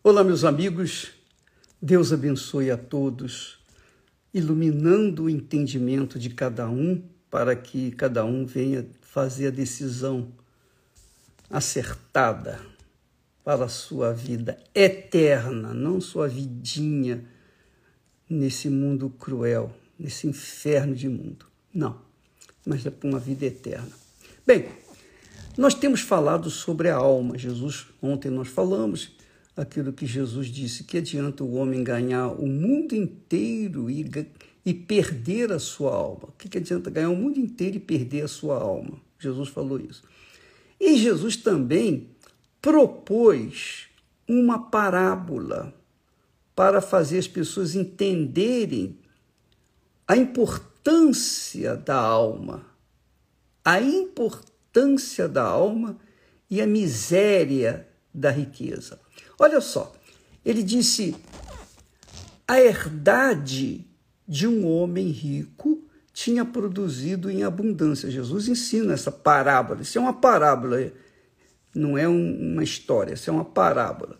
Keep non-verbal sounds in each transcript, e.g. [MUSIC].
Olá, meus amigos. Deus abençoe a todos, iluminando o entendimento de cada um para que cada um venha fazer a decisão acertada para a sua vida eterna, não sua vidinha nesse mundo cruel, nesse inferno de mundo. Não, mas é para uma vida eterna. Bem, nós temos falado sobre a alma. Jesus, ontem nós falamos aquilo que Jesus disse: que adianta o homem ganhar o mundo inteiro e, e perder a sua alma? O que, que adianta ganhar o mundo inteiro e perder a sua alma? Jesus falou isso. E Jesus também propôs uma parábola para fazer as pessoas entenderem a importância da alma, a importância da alma e a miséria da riqueza. Olha só, ele disse: a herdade de um homem rico tinha produzido em abundância. Jesus ensina essa parábola. Isso é uma parábola, não é uma história, isso é uma parábola.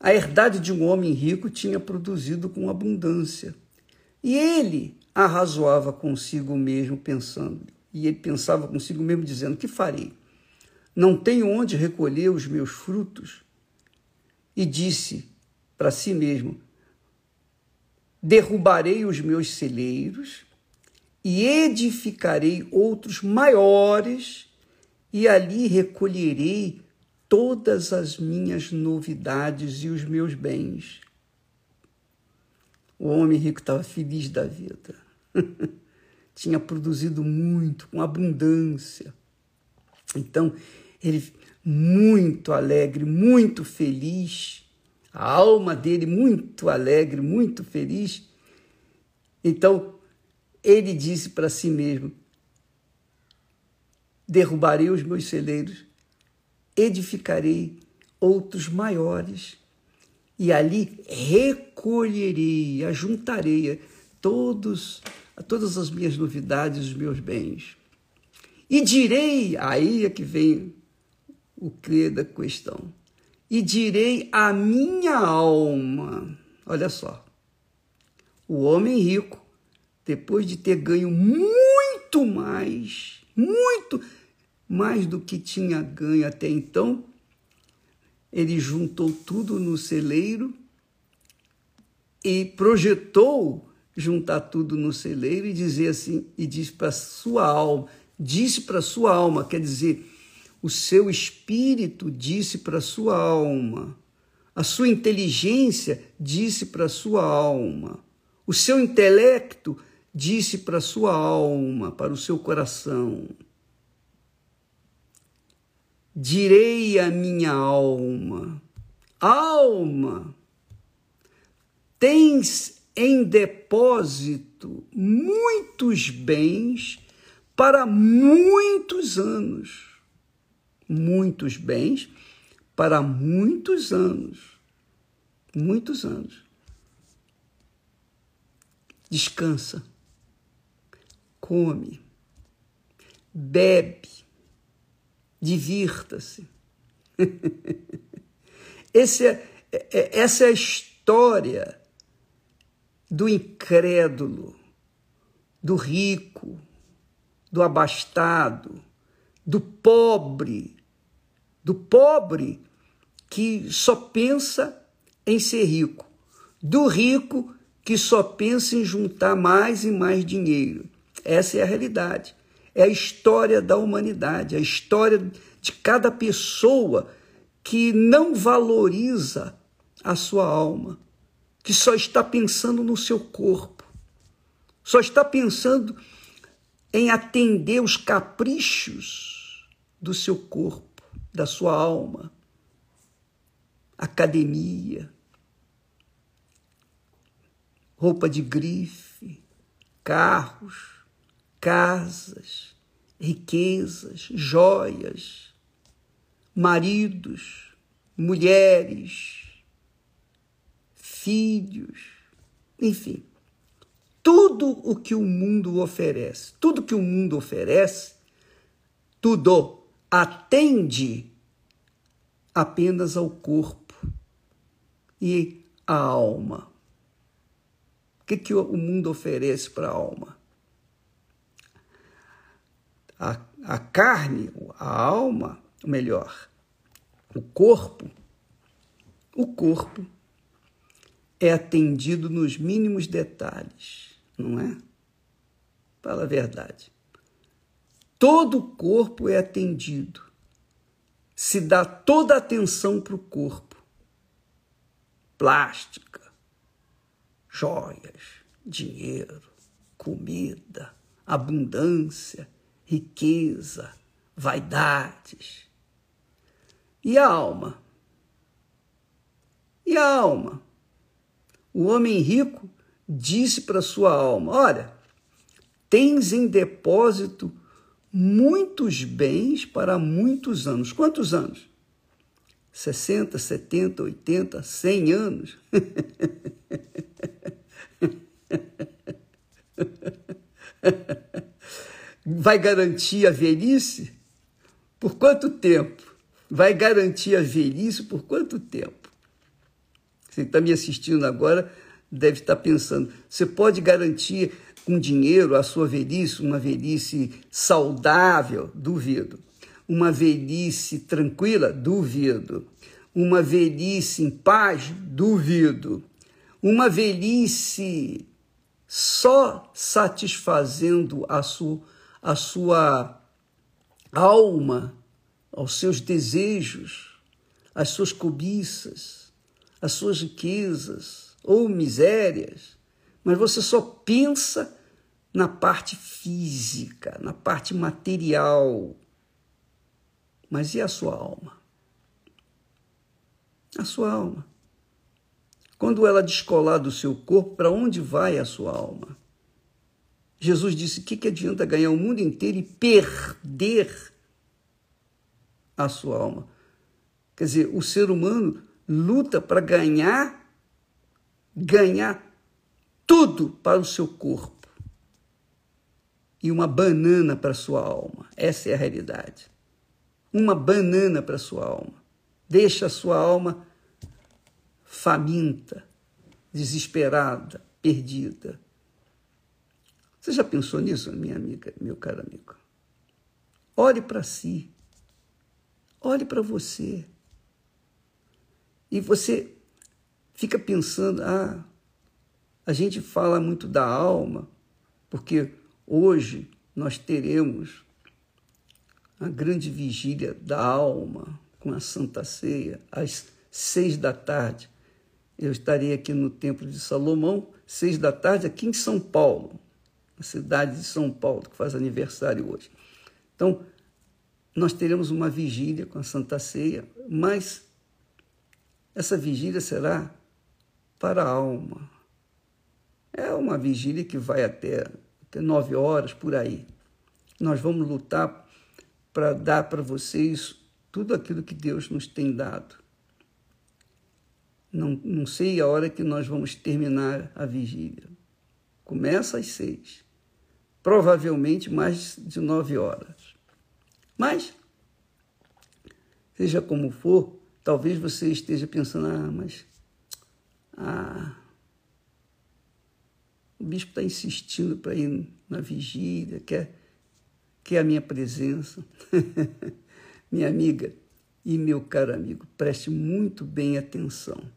A herdade de um homem rico tinha produzido com abundância. E ele arrazoava consigo mesmo, pensando. E ele pensava consigo mesmo, dizendo: Que farei? Não tenho onde recolher os meus frutos. E disse para si mesmo: derrubarei os meus celeiros e edificarei outros maiores, e ali recolherei todas as minhas novidades e os meus bens. O homem rico estava feliz da vida. [LAUGHS] Tinha produzido muito, com abundância. Então, ele muito alegre, muito feliz, a alma dele muito alegre, muito feliz. Então, ele disse para si mesmo: Derrubarei os meus celeiros, edificarei outros maiores, e ali recolherei, ajuntarei todos, todas as minhas novidades, os meus bens. E direi, aí é que vem o que da questão. E direi à minha alma: olha só, o homem rico, depois de ter ganho muito mais, muito mais do que tinha ganho até então, ele juntou tudo no celeiro e projetou juntar tudo no celeiro e dizer assim, e disse para sua alma, disse para sua alma, quer dizer, o seu espírito disse para sua alma, a sua inteligência disse para sua alma, o seu intelecto disse para sua alma, para o seu coração. Direi à minha alma, alma, tens em depósito muitos bens para muitos anos muitos bens para muitos anos. Muitos anos. Descansa, come, bebe, divirta-se. [LAUGHS] Esse é, é, essa é a história do incrédulo, do rico, do abastado, do pobre, do pobre que só pensa em ser rico, do rico que só pensa em juntar mais e mais dinheiro. Essa é a realidade. É a história da humanidade, a história de cada pessoa que não valoriza a sua alma, que só está pensando no seu corpo, só está pensando em atender os caprichos do seu corpo, da sua alma, academia, roupa de grife, carros, casas, riquezas, joias, maridos, mulheres, filhos, enfim, tudo o que o mundo oferece, tudo que o mundo oferece, tudo atende apenas ao corpo e à alma. O que, que o mundo oferece para a alma? A, a carne, a alma, melhor, o corpo, o corpo é atendido nos mínimos detalhes, não é? Fala a verdade. Todo o corpo é atendido. Se dá toda a atenção para o corpo. Plástica, joias, dinheiro, comida, abundância, riqueza, vaidades. E a alma? E a alma? O homem rico disse para sua alma: Olha, tens em depósito muitos bens para muitos anos. Quantos anos? 60, 70, 80, 100 anos? [LAUGHS] Vai garantir a velhice? Por quanto tempo? Vai garantir a velhice por quanto tempo? Você está me assistindo agora deve estar pensando: você pode garantir com dinheiro a sua velhice, uma velhice saudável? Duvido. Uma velhice tranquila? Duvido. Uma velhice em paz? Duvido. Uma velhice só satisfazendo a sua, a sua alma, aos seus desejos, as suas cobiças as suas riquezas ou misérias, mas você só pensa na parte física, na parte material. Mas e a sua alma? A sua alma. Quando ela descolar do seu corpo, para onde vai a sua alma? Jesus disse: que, que adianta ganhar o mundo inteiro e perder a sua alma? Quer dizer, o ser humano luta para ganhar, ganhar tudo para o seu corpo e uma banana para a sua alma. Essa é a realidade. Uma banana para a sua alma. Deixa a sua alma faminta, desesperada, perdida. Você já pensou nisso, minha amiga, meu caro amigo? Olhe para si. Olhe para você. E você fica pensando, ah, a gente fala muito da alma, porque hoje nós teremos a grande vigília da alma com a Santa Ceia, às seis da tarde. Eu estarei aqui no Templo de Salomão, seis da tarde, aqui em São Paulo, na cidade de São Paulo, que faz aniversário hoje. Então, nós teremos uma vigília com a Santa Ceia, mas essa vigília será para a alma. É uma vigília que vai até, até nove horas por aí. Nós vamos lutar para dar para vocês tudo aquilo que Deus nos tem dado. Não, não sei a hora que nós vamos terminar a vigília. Começa às seis. Provavelmente mais de nove horas. Mas, seja como for, Talvez você esteja pensando, ah, mas ah, o bispo está insistindo para ir na vigília, quer, quer a minha presença. [LAUGHS] minha amiga e meu caro amigo, preste muito bem atenção.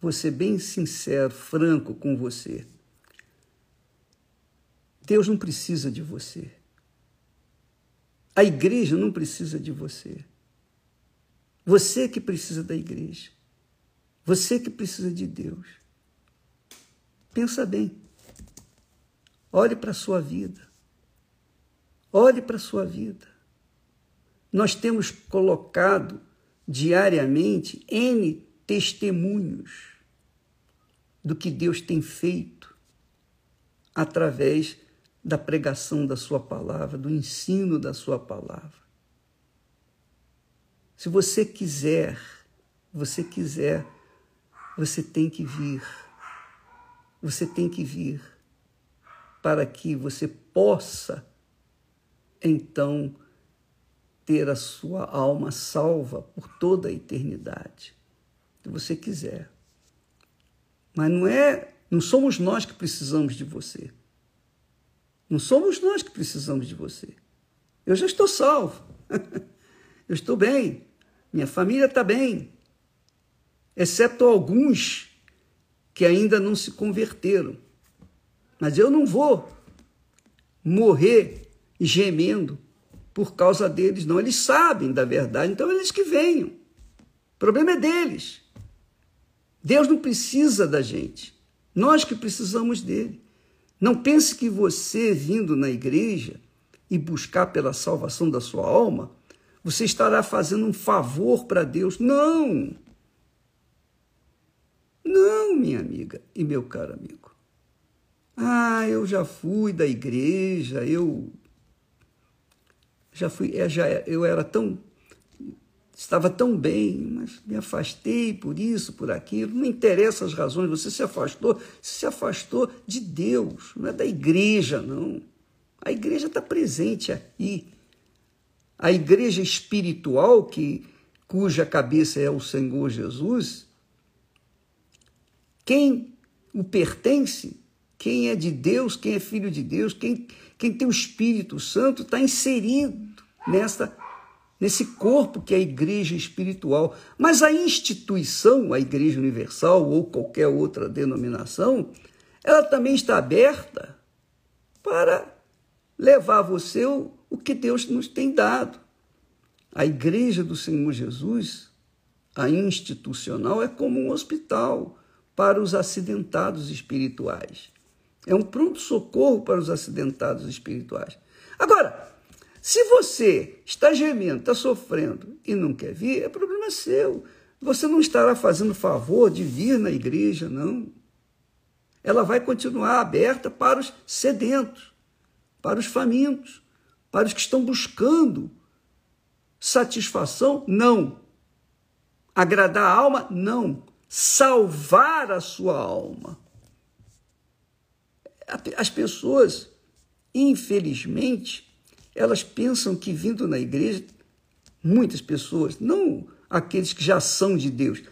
Vou ser bem sincero, franco com você. Deus não precisa de você. A igreja não precisa de você. Você que precisa da igreja. Você que precisa de Deus. Pensa bem. Olhe para a sua vida. Olhe para a sua vida. Nós temos colocado diariamente N testemunhos do que Deus tem feito através da pregação da Sua palavra, do ensino da Sua palavra. Se você quiser, você quiser, você tem que vir. Você tem que vir para que você possa, então, ter a sua alma salva por toda a eternidade, se você quiser. Mas não é, não somos nós que precisamos de você. Não somos nós que precisamos de você. Eu já estou salvo. [LAUGHS] Eu estou bem. Minha família está bem. Exceto alguns que ainda não se converteram. Mas eu não vou morrer gemendo por causa deles, não. Eles sabem da verdade, então eles que venham. O problema é deles. Deus não precisa da gente. Nós que precisamos dele. Não pense que você, vindo na igreja e buscar pela salvação da sua alma, você estará fazendo um favor para Deus. Não! Não, minha amiga e meu caro amigo. Ah, eu já fui da igreja, eu já fui, é, já, eu era tão estava tão bem, mas me afastei por isso, por aquilo. Não interessa as razões, você se afastou, você se afastou de Deus, não é da igreja, não. A igreja está presente aqui. A igreja espiritual, que, cuja cabeça é o Senhor Jesus, quem o pertence, quem é de Deus, quem é filho de Deus, quem, quem tem o Espírito Santo, está inserido nesta nesse corpo que é a igreja espiritual. Mas a instituição, a Igreja Universal ou qualquer outra denominação, ela também está aberta para levar a você o, o que Deus nos tem dado. A Igreja do Senhor Jesus, a institucional, é como um hospital para os acidentados espirituais. É um pronto-socorro para os acidentados espirituais. Agora, se você está gemendo, está sofrendo e não quer vir, é problema seu. Você não estará fazendo favor de vir na igreja, não. Ela vai continuar aberta para os sedentos, para os famintos, para os que estão buscando satisfação, não. Agradar a alma, não. Salvar a sua alma. As pessoas, infelizmente, elas pensam que vindo na igreja, muitas pessoas, não aqueles que já são de Deus,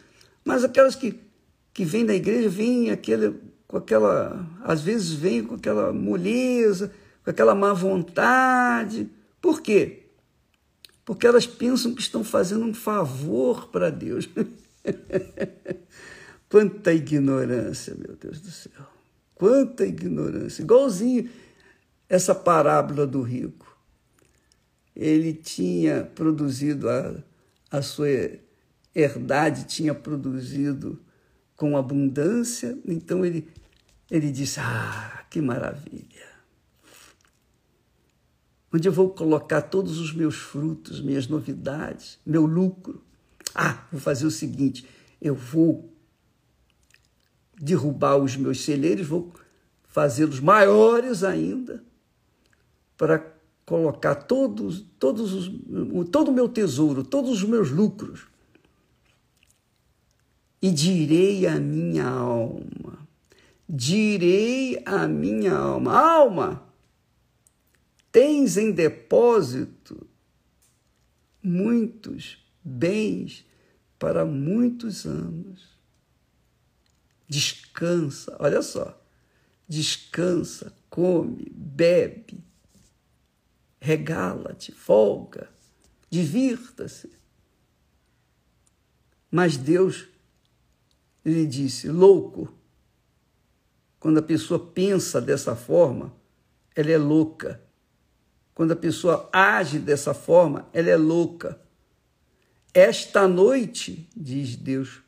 mas aquelas que, que vêm na igreja, vêm aquele, com aquela, às vezes vêm com aquela moleza, com aquela má vontade. Por quê? Porque elas pensam que estão fazendo um favor para Deus. [LAUGHS] [LAUGHS] Quanta ignorância, meu Deus do céu. Quanta ignorância. Igualzinho essa parábola do rico ele tinha produzido a, a sua herdade, tinha produzido com abundância, então ele, ele disse: Ah, que maravilha! Onde eu vou colocar todos os meus frutos, minhas novidades, meu lucro? Ah, vou fazer o seguinte: eu vou derrubar os meus celeiros, vou fazê-los maiores ainda, para colocar todos, todos os, todo o meu tesouro, todos os meus lucros, e direi à minha alma, direi à minha alma, alma, tens em depósito muitos bens para muitos anos. Descansa, olha só, descansa, come, bebe, regala-te, folga, divirta-se. Mas Deus lhe disse: louco. Quando a pessoa pensa dessa forma, ela é louca. Quando a pessoa age dessa forma, ela é louca. Esta noite, diz Deus,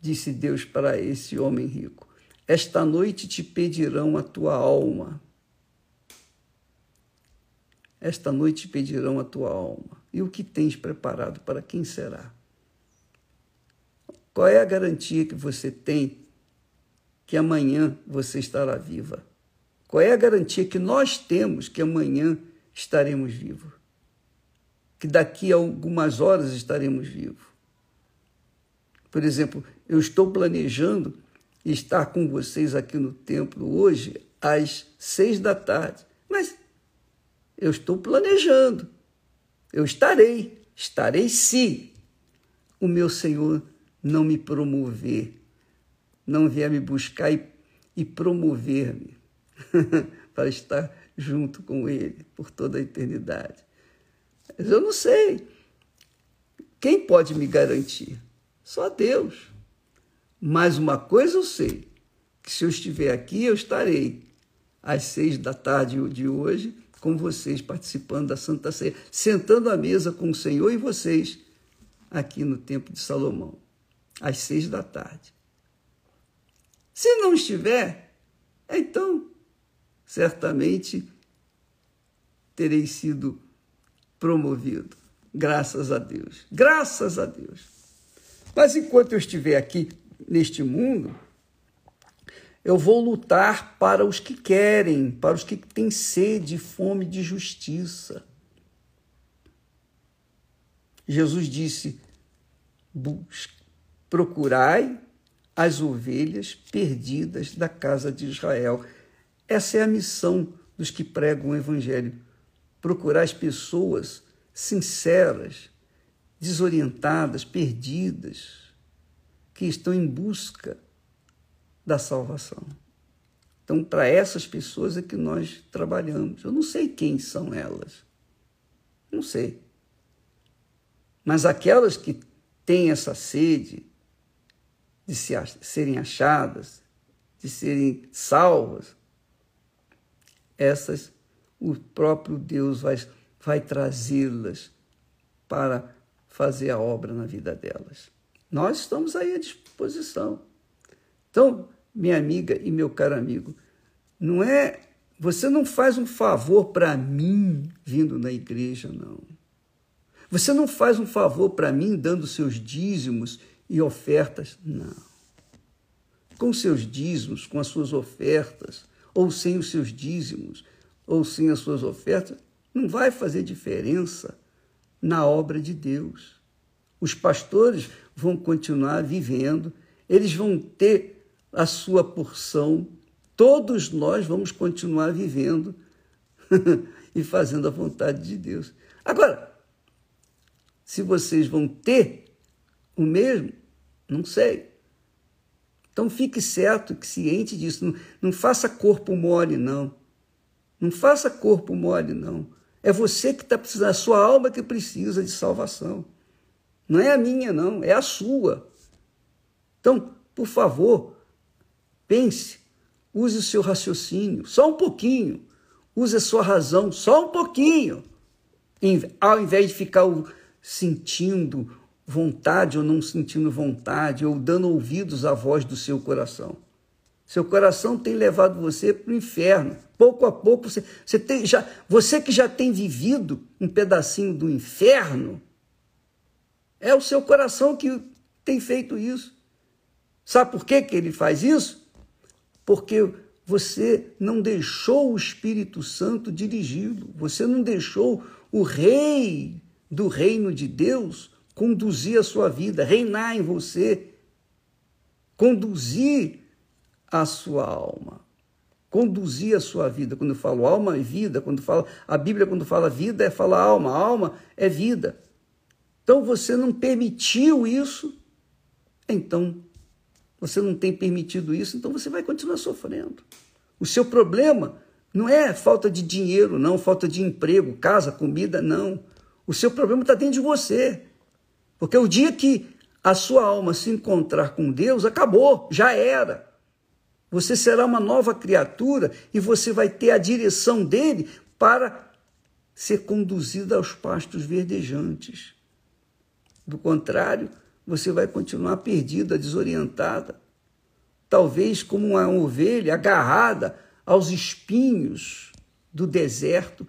disse Deus para esse homem rico, esta noite te pedirão a tua alma esta noite pedirão a tua alma. E o que tens preparado para quem será? Qual é a garantia que você tem que amanhã você estará viva? Qual é a garantia que nós temos que amanhã estaremos vivos? Que daqui a algumas horas estaremos vivos? Por exemplo, eu estou planejando estar com vocês aqui no templo hoje às seis da tarde. Mas eu estou planejando. Eu estarei, estarei se o meu Senhor não me promover, não vier me buscar e, e promover-me [LAUGHS] para estar junto com Ele por toda a eternidade. Mas eu não sei. Quem pode me garantir? Só Deus. Mas uma coisa eu sei, que se eu estiver aqui, eu estarei às seis da tarde de hoje com vocês participando da Santa Ceia, sentando à mesa com o Senhor e vocês aqui no Templo de Salomão, às seis da tarde. Se não estiver, então certamente terei sido promovido. Graças a Deus. Graças a Deus. Mas enquanto eu estiver aqui neste mundo, eu vou lutar para os que querem, para os que têm sede e fome de justiça. Jesus disse: procurai as ovelhas perdidas da casa de Israel. Essa é a missão dos que pregam o Evangelho. Procurar as pessoas sinceras, desorientadas, perdidas, que estão em busca da salvação. Então, para essas pessoas é que nós trabalhamos. Eu não sei quem são elas. Não sei. Mas aquelas que têm essa sede de se, serem achadas, de serem salvas, essas o próprio Deus vai, vai trazê-las para fazer a obra na vida delas. Nós estamos aí à disposição. Então, minha amiga e meu caro amigo, não é. Você não faz um favor para mim vindo na igreja, não. Você não faz um favor para mim dando seus dízimos e ofertas, não. Com seus dízimos, com as suas ofertas, ou sem os seus dízimos, ou sem as suas ofertas, não vai fazer diferença na obra de Deus. Os pastores vão continuar vivendo, eles vão ter a sua porção, todos nós vamos continuar vivendo [LAUGHS] e fazendo a vontade de Deus. Agora, se vocês vão ter o mesmo, não sei. Então fique certo, que ciente disso. Não, não faça corpo mole, não. Não faça corpo mole, não. É você que está precisando, a sua alma que precisa de salvação. Não é a minha, não, é a sua. Então, por favor, pense, use o seu raciocínio, só um pouquinho. Use a sua razão, só um pouquinho. Ao invés de ficar sentindo vontade ou não sentindo vontade, ou dando ouvidos à voz do seu coração. Seu coração tem levado você para o inferno. Pouco a pouco, você, você, tem, já, você que já tem vivido um pedacinho do inferno, é o seu coração que tem feito isso. Sabe por que, que ele faz isso? Porque você não deixou o Espírito Santo dirigi-lo, você não deixou o Rei do reino de Deus conduzir a sua vida, reinar em você, conduzir a sua alma, conduzir a sua vida. Quando eu falo alma e vida, quando fala a Bíblia quando fala vida é falar alma, alma é vida. Então você não permitiu isso, então você não tem permitido isso, então você vai continuar sofrendo. O seu problema não é falta de dinheiro, não, falta de emprego, casa, comida, não. O seu problema está dentro de você. Porque o dia que a sua alma se encontrar com Deus, acabou, já era. Você será uma nova criatura e você vai ter a direção dele para ser conduzida aos pastos verdejantes. Do contrário, você vai continuar perdida, desorientada, talvez como uma ovelha agarrada aos espinhos do deserto,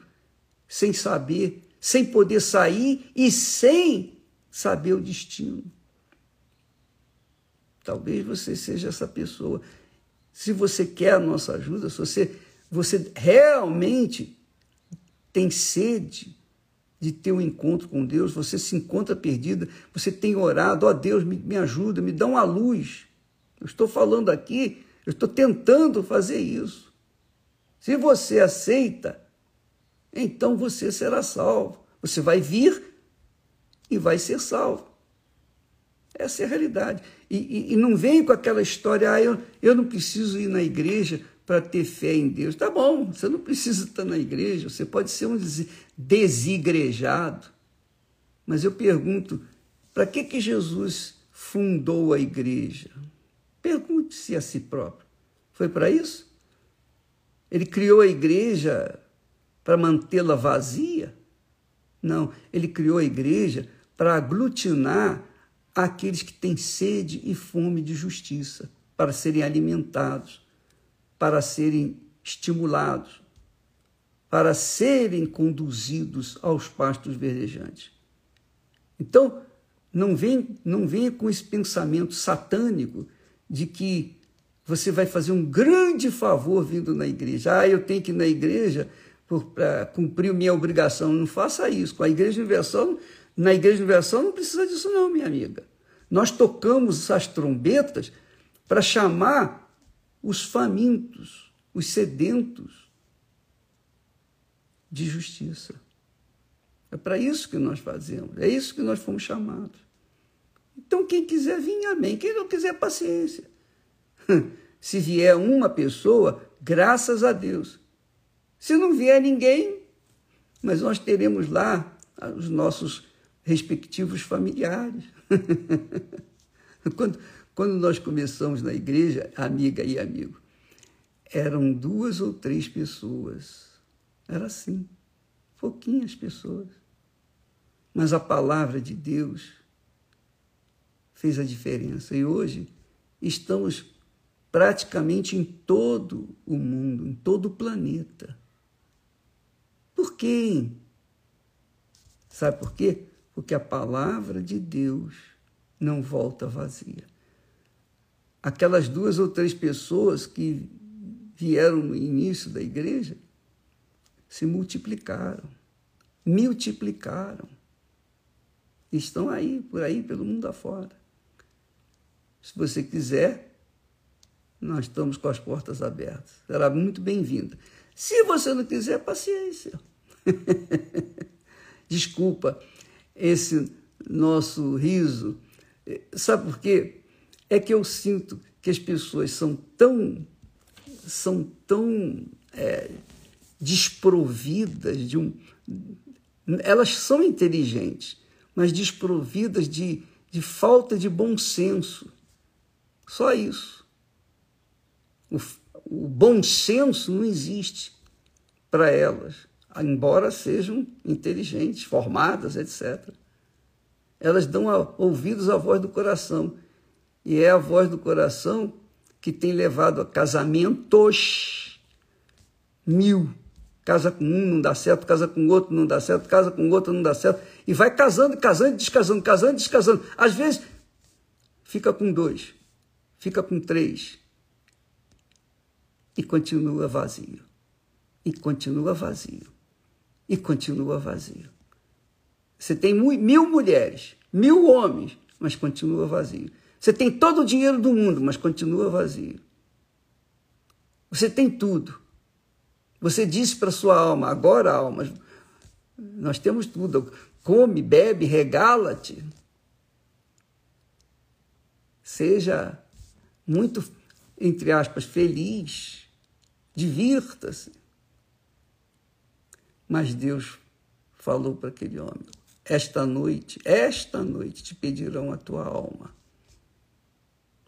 sem saber, sem poder sair e sem saber o destino. Talvez você seja essa pessoa. Se você quer a nossa ajuda, se você, você realmente tem sede de ter um encontro com Deus, você se encontra perdida, você tem orado, ó oh, Deus, me, me ajuda, me dá uma luz. Eu estou falando aqui, eu estou tentando fazer isso. Se você aceita, então você será salvo. Você vai vir e vai ser salvo. Essa é a realidade. E, e, e não vem com aquela história, ah, eu, eu não preciso ir na igreja para ter fé em Deus. Tá bom, você não precisa estar na igreja, você pode ser um desigrejado. Mas eu pergunto, para que, que Jesus fundou a igreja? Pergunte-se a si próprio. Foi para isso? Ele criou a igreja para mantê-la vazia? Não, ele criou a igreja para aglutinar aqueles que têm sede e fome de justiça, para serem alimentados, para serem estimulados, para serem conduzidos aos pastos verdejantes. Então, não vem, não venha com esse pensamento satânico de que você vai fazer um grande favor vindo na igreja. Ah, eu tenho que ir na igreja para cumprir minha obrigação. Não faça isso. Com a Igreja Universal, na Igreja Universal não precisa disso, não, minha amiga. Nós tocamos as trombetas para chamar os famintos, os sedentos de justiça. É para isso que nós fazemos, é isso que nós fomos chamados. Então, quem quiser vir, amém. Quem não quiser, paciência. [LAUGHS] Se vier uma pessoa, graças a Deus. Se não vier ninguém, mas nós teremos lá os nossos respectivos familiares. [LAUGHS] quando, quando nós começamos na igreja, amiga e amigo, eram duas ou três pessoas. Era assim, pouquinhas pessoas. Mas a palavra de Deus fez a diferença. E hoje estamos praticamente em todo o mundo, em todo o planeta. Por quê? Sabe por quê? Porque a palavra de Deus não volta vazia. Aquelas duas ou três pessoas que vieram no início da igreja se multiplicaram, multiplicaram. Estão aí, por aí, pelo mundo afora. Se você quiser, nós estamos com as portas abertas. Será muito bem-vinda. Se você não quiser, paciência. [LAUGHS] Desculpa esse nosso riso. Sabe por quê? É que eu sinto que as pessoas são tão, são tão é, desprovidas de um. Elas são inteligentes, mas desprovidas de, de falta de bom senso. Só isso. O, o bom senso não existe para elas, embora sejam inteligentes, formadas, etc. Elas dão ouvidos à voz do coração. E é a voz do coração que tem levado a casamentos mil. Casa com um, não dá certo, casa com outro, não dá certo, casa com outro, não dá certo. E vai casando, casando, descasando, casando, descasando. Às vezes fica com dois fica com três e continua vazio. E continua vazio. E continua vazio. Você tem mil mulheres, mil homens, mas continua vazio. Você tem todo o dinheiro do mundo, mas continua vazio. Você tem tudo. Você disse para sua alma, agora, alma, nós temos tudo. Come, bebe, regala-te. Seja muito, entre aspas, feliz, divirta-se. Mas Deus falou para aquele homem: Esta noite, esta noite te pedirão a tua alma.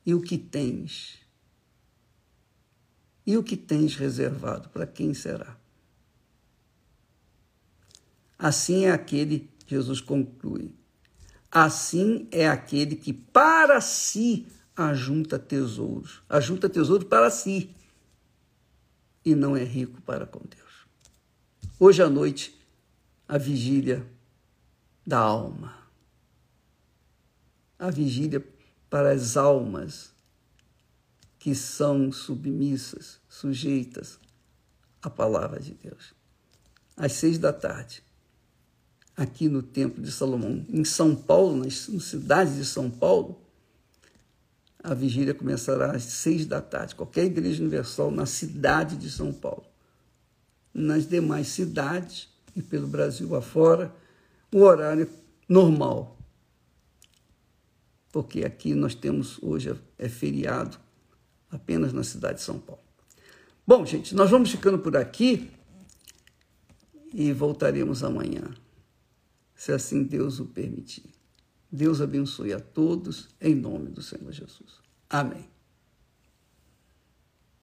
E o que tens? E o que tens reservado, para quem será? Assim é aquele, Jesus conclui, assim é aquele que para si ajunta tesouros, ajunta tesouro para si e não é rico para com Deus. Hoje à noite, a vigília da alma, a vigília para as almas que são submissas, sujeitas à palavra de Deus. Às seis da tarde, aqui no Templo de Salomão, em São Paulo, na cidade de São Paulo, a vigília começará às seis da tarde, qualquer igreja universal na cidade de São Paulo. Nas demais cidades e pelo Brasil afora, o horário normal. Porque aqui nós temos, hoje é feriado, apenas na cidade de São Paulo. Bom, gente, nós vamos ficando por aqui e voltaremos amanhã, se assim Deus o permitir. Deus abençoe a todos, em nome do Senhor Jesus. Amém.